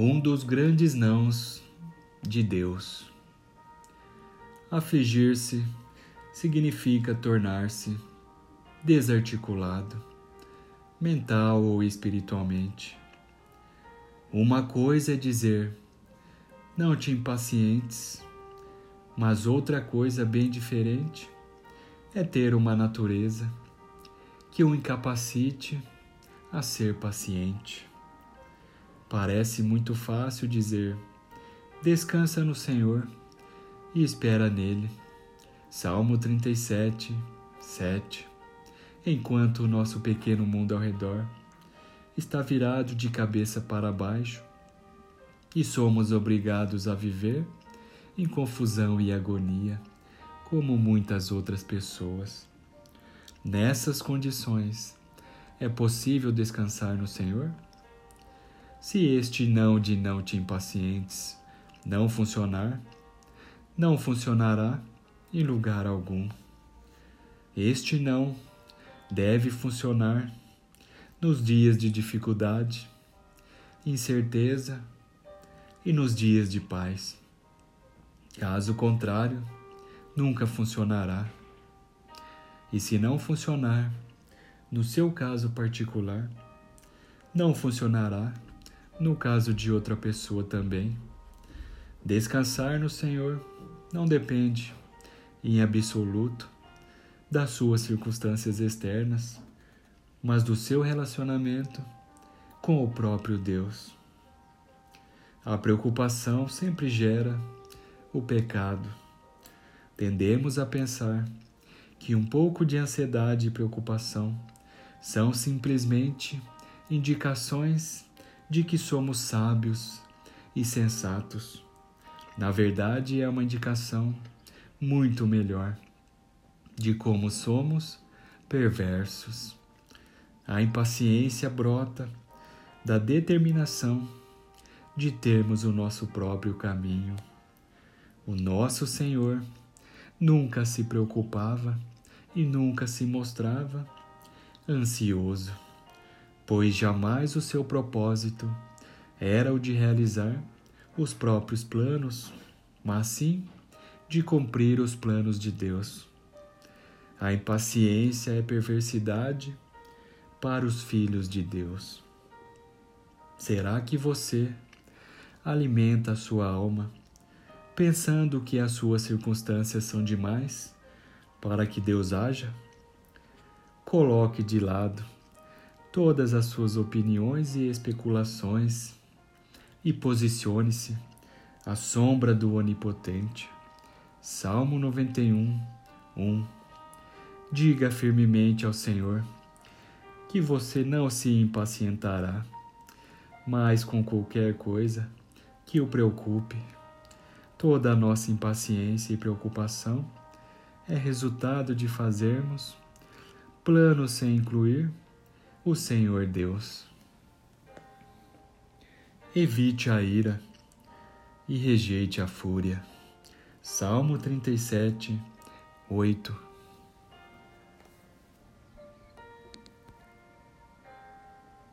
Um dos grandes nãos de Deus. Afligir-se significa tornar-se desarticulado, mental ou espiritualmente. Uma coisa é dizer, não te impacientes, mas outra coisa bem diferente é ter uma natureza que o incapacite a ser paciente. Parece muito fácil dizer: descansa no Senhor e espera nele. Salmo 37, 7. Enquanto o nosso pequeno mundo ao redor está virado de cabeça para baixo e somos obrigados a viver em confusão e agonia, como muitas outras pessoas. Nessas condições, é possível descansar no Senhor? Se este não de não te impacientes não funcionar, não funcionará em lugar algum. Este não deve funcionar nos dias de dificuldade, incerteza e nos dias de paz. Caso contrário, nunca funcionará. E se não funcionar, no seu caso particular, não funcionará no caso de outra pessoa também. Descansar no Senhor não depende, em absoluto, das suas circunstâncias externas, mas do seu relacionamento com o próprio Deus. A preocupação sempre gera o pecado. Tendemos a pensar que um pouco de ansiedade e preocupação são simplesmente indicações de que somos sábios e sensatos. Na verdade, é uma indicação muito melhor de como somos perversos. A impaciência brota da determinação de termos o nosso próprio caminho. O nosso Senhor nunca se preocupava e nunca se mostrava ansioso pois jamais o seu propósito era o de realizar os próprios planos, mas sim de cumprir os planos de Deus. A impaciência é perversidade para os filhos de Deus. Será que você alimenta a sua alma pensando que as suas circunstâncias são demais para que Deus haja? Coloque de lado todas as suas opiniões e especulações e posicione-se à sombra do Onipotente. Salmo 91, 1. Diga firmemente ao Senhor que você não se impacientará, mas com qualquer coisa que o preocupe. Toda a nossa impaciência e preocupação é resultado de fazermos planos sem incluir o Senhor Deus. Evite a ira e rejeite a fúria. Salmo 37, 8